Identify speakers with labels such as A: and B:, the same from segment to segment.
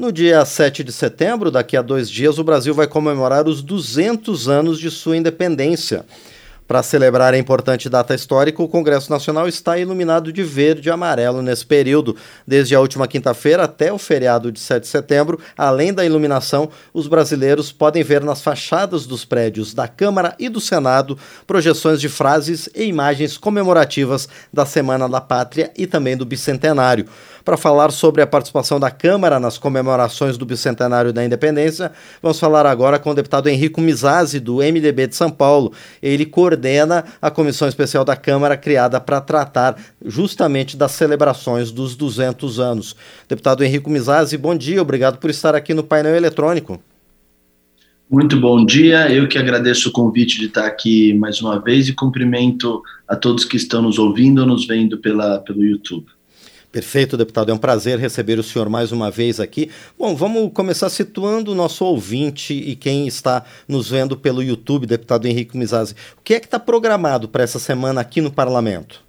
A: No dia 7 de setembro, daqui a dois dias, o Brasil vai comemorar os 200 anos de sua independência. Para celebrar a importante data histórica, o Congresso Nacional está iluminado de verde e amarelo nesse período. Desde a última quinta-feira até o feriado de 7 de setembro, além da iluminação, os brasileiros podem ver nas fachadas dos prédios da Câmara e do Senado projeções de frases e imagens comemorativas da Semana da Pátria e também do Bicentenário. Para falar sobre a participação da Câmara nas comemorações do bicentenário da independência, vamos falar agora com o deputado Henrico Mizazzi, do MDB de São Paulo. Ele coordena a comissão especial da Câmara criada para tratar justamente das celebrações dos 200 anos. Deputado Henrico Mizazzi, bom dia, obrigado por estar aqui no painel eletrônico.
B: Muito bom dia, eu que agradeço o convite de estar aqui mais uma vez e cumprimento a todos que estão nos ouvindo ou nos vendo pela, pelo YouTube.
A: Perfeito, deputado. É um prazer receber o senhor mais uma vez aqui. Bom, vamos começar situando o nosso ouvinte e quem está nos vendo pelo YouTube, deputado Henrique Mizazzi. O que é que está programado para essa semana aqui no parlamento?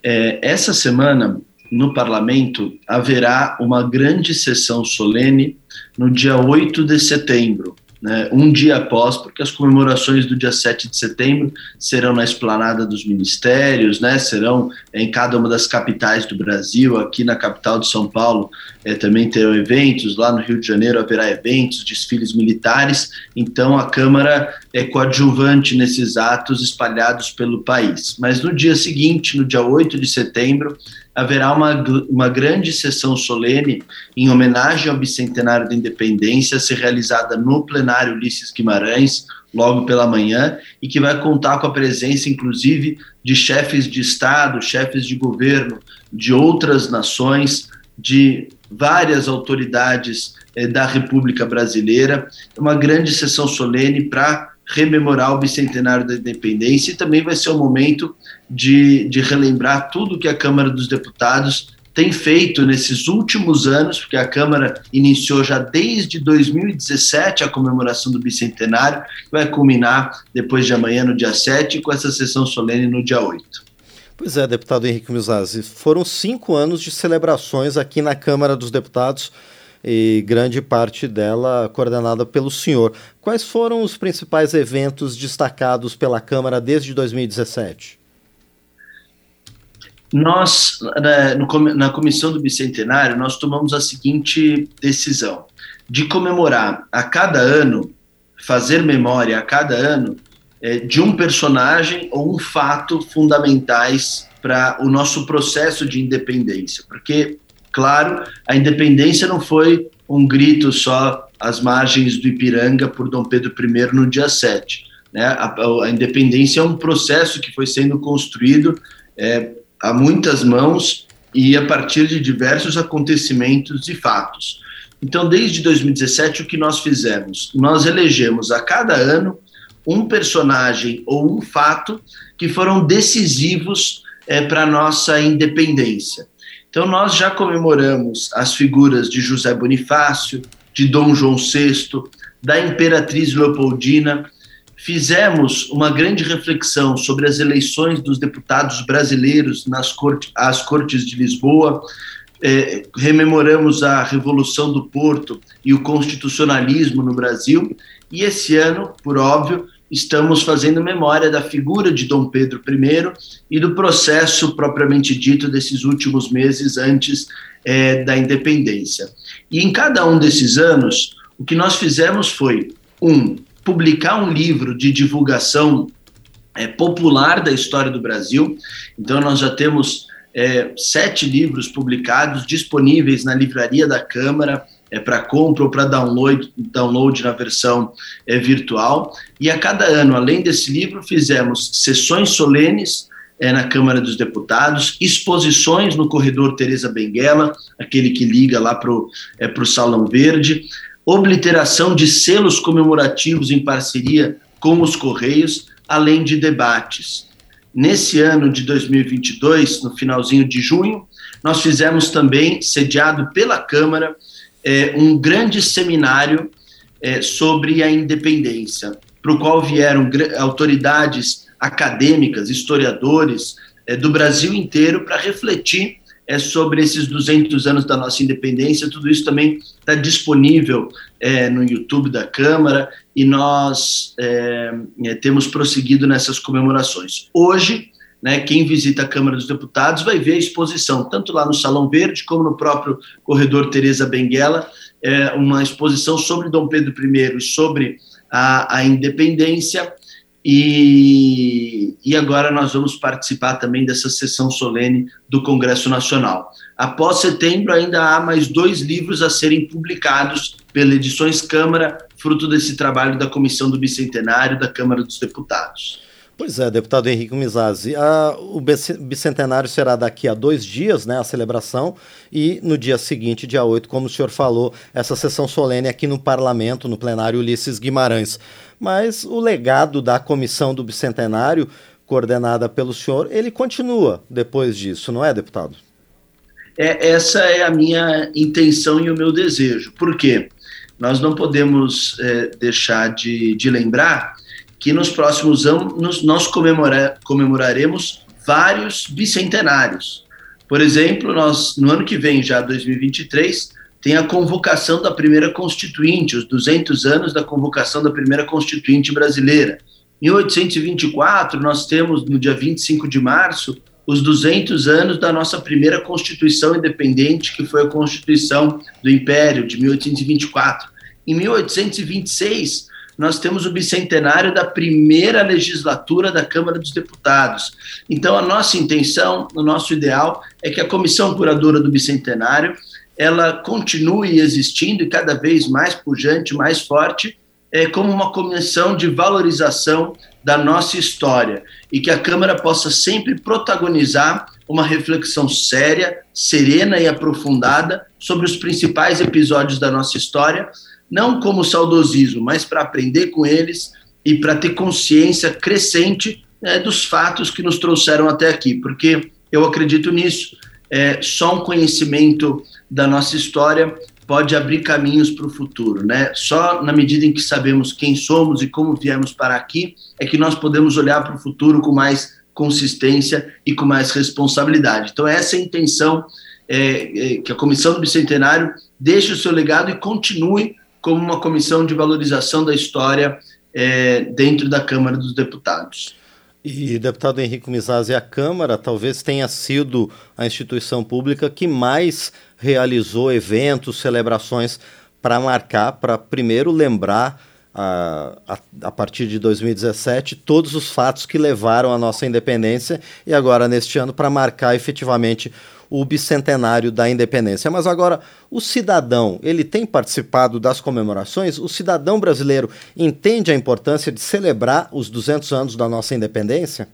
B: É, essa semana, no parlamento, haverá uma grande sessão solene no dia 8 de setembro, né, um dia após, porque as comemorações do dia 7 de setembro serão na esplanada dos ministérios, né, serão em cada uma das capitais do Brasil, aqui na capital de São Paulo é, também terão eventos, lá no Rio de Janeiro haverá eventos, desfiles militares, então a Câmara é coadjuvante nesses atos espalhados pelo país. Mas no dia seguinte, no dia 8 de setembro, haverá uma, uma grande sessão solene em homenagem ao bicentenário da independência, a ser realizada no plenário Ulisses Guimarães, logo pela manhã, e que vai contar com a presença, inclusive, de chefes de Estado, chefes de governo de outras nações, de várias autoridades eh, da República Brasileira. É uma grande sessão solene para rememorar o bicentenário da independência e também vai ser o momento de, de relembrar tudo que a Câmara dos Deputados tem feito nesses últimos anos, porque a Câmara iniciou já desde 2017 a comemoração do bicentenário, vai culminar depois de amanhã, no dia 7, com essa sessão solene no dia 8.
A: Pois é, deputado Henrique Mizazzi, foram cinco anos de celebrações aqui na Câmara dos Deputados e grande parte dela coordenada pelo senhor. Quais foram os principais eventos destacados pela Câmara desde 2017?
B: Nós, né, na comissão do Bicentenário, nós tomamos a seguinte decisão: de comemorar a cada ano, fazer memória a cada ano é, de um personagem ou um fato fundamentais para o nosso processo de independência. Porque Claro, a independência não foi um grito só às margens do Ipiranga por Dom Pedro I no dia 7. Né? A, a independência é um processo que foi sendo construído é, a muitas mãos e a partir de diversos acontecimentos e fatos. Então, desde 2017, o que nós fizemos? Nós elegemos a cada ano um personagem ou um fato que foram decisivos é, para a nossa independência. Então, nós já comemoramos as figuras de José Bonifácio, de Dom João VI, da Imperatriz Leopoldina. Fizemos uma grande reflexão sobre as eleições dos deputados brasileiros nas corte, às Cortes de Lisboa. É, rememoramos a Revolução do Porto e o constitucionalismo no Brasil. E esse ano, por óbvio, estamos fazendo memória da figura de Dom Pedro I e do processo propriamente dito desses últimos meses antes é, da independência. E em cada um desses anos, o que nós fizemos foi, um, publicar um livro de divulgação é, popular da história do Brasil. Então, nós já temos é, sete livros publicados disponíveis na livraria da Câmara é, para compra ou para download, download na versão é, virtual. E a cada ano, além desse livro, fizemos sessões solenes é, na Câmara dos Deputados, exposições no corredor Teresa Benguela, aquele que liga lá para o é, Salão Verde, obliteração de selos comemorativos em parceria com os Correios, além de debates. Nesse ano de 2022, no finalzinho de junho, nós fizemos também, sediado pela Câmara, é, um grande seminário é, sobre a independência, para o qual vieram autoridades acadêmicas, historiadores é, do Brasil inteiro para refletir é sobre esses 200 anos da nossa independência. Tudo isso também está disponível é, no YouTube da Câmara e nós é, é, temos prosseguido nessas comemorações. Hoje, né, quem visita a Câmara dos Deputados vai ver a exposição, tanto lá no Salão Verde como no próprio corredor Teresa Benguela, é, uma exposição sobre Dom Pedro I e sobre a, a independência. E, e agora nós vamos participar também dessa sessão solene do Congresso Nacional. Após setembro, ainda há mais dois livros a serem publicados pela Edições Câmara, fruto desse trabalho da Comissão do Bicentenário da Câmara dos Deputados.
A: Pois é, deputado Henrique Mizazzi, a, o bicentenário será daqui a dois dias, né, a celebração, e no dia seguinte, dia 8, como o senhor falou, essa sessão solene aqui no Parlamento, no plenário Ulisses Guimarães. Mas o legado da comissão do bicentenário, coordenada pelo senhor, ele continua depois disso, não é, deputado?
B: É, essa é a minha intenção e o meu desejo. Por quê? Nós não podemos é, deixar de, de lembrar que nos próximos anos nós comemora, comemoraremos vários bicentenários. Por exemplo, nós no ano que vem, já 2023, tem a convocação da primeira constituinte, os 200 anos da convocação da primeira constituinte brasileira. Em 1824, nós temos no dia 25 de março os 200 anos da nossa primeira Constituição independente, que foi a Constituição do Império de 1824. Em 1826, nós temos o bicentenário da primeira legislatura da Câmara dos Deputados. Então, a nossa intenção, o nosso ideal é que a comissão curadora do bicentenário ela continue existindo e cada vez mais pujante, mais forte, é, como uma comissão de valorização da nossa história e que a Câmara possa sempre protagonizar uma reflexão séria, serena e aprofundada sobre os principais episódios da nossa história, não como saudosismo, mas para aprender com eles e para ter consciência crescente é, dos fatos que nos trouxeram até aqui, porque eu acredito nisso. É, só um conhecimento da nossa história pode abrir caminhos para o futuro, né? Só na medida em que sabemos quem somos e como viemos para aqui é que nós podemos olhar para o futuro com mais consistência e com mais responsabilidade. Então essa é a intenção é, é, que a Comissão do Bicentenário deixe o seu legado e continue como uma comissão de valorização da história é, dentro da Câmara dos Deputados.
A: E, deputado Henrique Mizazzi, a Câmara talvez tenha sido a instituição pública que mais realizou eventos, celebrações para marcar, para primeiro lembrar, a, a, a, partir de 2017, todos os fatos que levaram à nossa independência e agora, neste ano, para marcar efetivamente o bicentenário da independência. Mas agora, o cidadão, ele tem participado das comemorações? O cidadão brasileiro entende a importância de celebrar os 200 anos da nossa independência?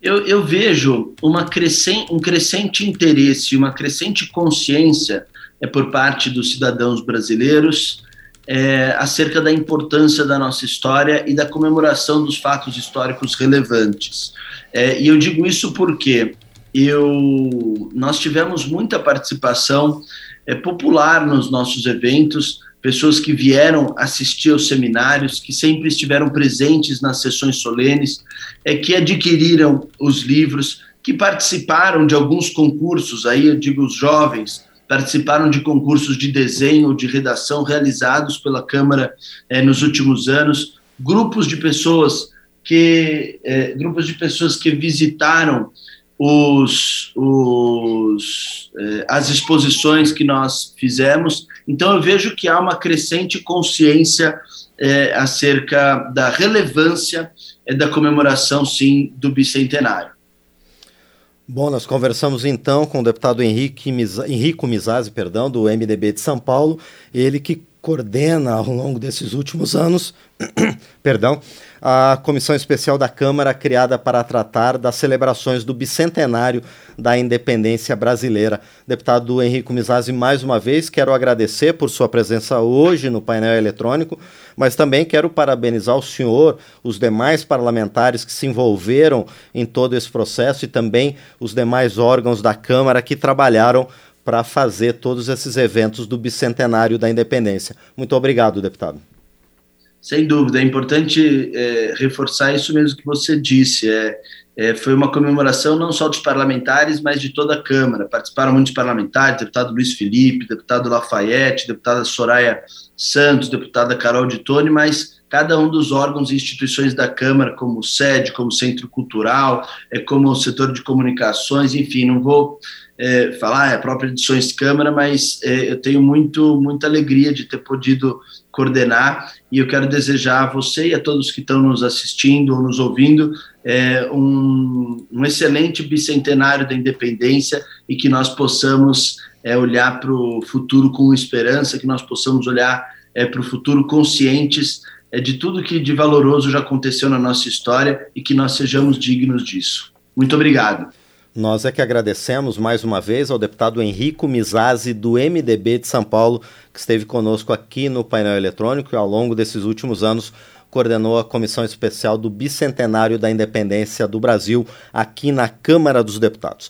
B: Eu, eu vejo uma crescente, um crescente interesse, uma crescente consciência é, por parte dos cidadãos brasileiros é, acerca da importância da nossa história e da comemoração dos fatos históricos relevantes. É, e eu digo isso porque eu, nós tivemos muita participação é, popular nos nossos eventos, pessoas que vieram assistir aos seminários, que sempre estiveram presentes nas sessões solenes, é, que adquiriram os livros, que participaram de alguns concursos, aí eu digo os jovens, participaram de concursos de desenho ou de redação realizados pela Câmara é, nos últimos anos, grupos de pessoas que é, grupos de pessoas que visitaram os, os, eh, as exposições que nós fizemos. Então, eu vejo que há uma crescente consciência eh, acerca da relevância eh, da comemoração, sim, do bicentenário.
A: Bom, nós conversamos então com o deputado Henrique Henrico Mizazzi, perdão, do MDB de São Paulo, ele que coordena ao longo desses últimos anos, perdão, a comissão especial da Câmara criada para tratar das celebrações do bicentenário da independência brasileira. Deputado Henrico Mizazzi, mais uma vez quero agradecer por sua presença hoje no painel eletrônico, mas também quero parabenizar o senhor, os demais parlamentares que se envolveram em todo esse processo e também os demais órgãos da Câmara que trabalharam para fazer todos esses eventos do bicentenário da independência. Muito obrigado, deputado.
B: Sem dúvida, é importante é, reforçar isso mesmo que você disse. É, é, foi uma comemoração não só dos parlamentares, mas de toda a Câmara. Participaram muitos parlamentares, deputado Luiz Felipe, deputado Lafayette, deputada Soraya Santos, deputada Carol de Tone, mas cada um dos órgãos e instituições da Câmara, como sede, como centro cultural, é, como o setor de comunicações, enfim, não vou é, falar, é a própria Edições Câmara, mas é, eu tenho muito, muita alegria de ter podido coordenar e eu quero desejar a você e a todos que estão nos assistindo ou nos ouvindo é, um, um, excelente bicentenário da independência e que nós possamos é, olhar para o futuro com esperança, que nós possamos olhar é, para o futuro conscientes é, de tudo que de valoroso já aconteceu na nossa história e que nós sejamos dignos disso. Muito obrigado.
A: Nós é que agradecemos mais uma vez ao deputado Henrico Mizazzi, do MDB de São Paulo, que esteve conosco aqui no painel eletrônico e ao longo desses últimos anos coordenou a comissão especial do bicentenário da independência do Brasil aqui na Câmara dos Deputados.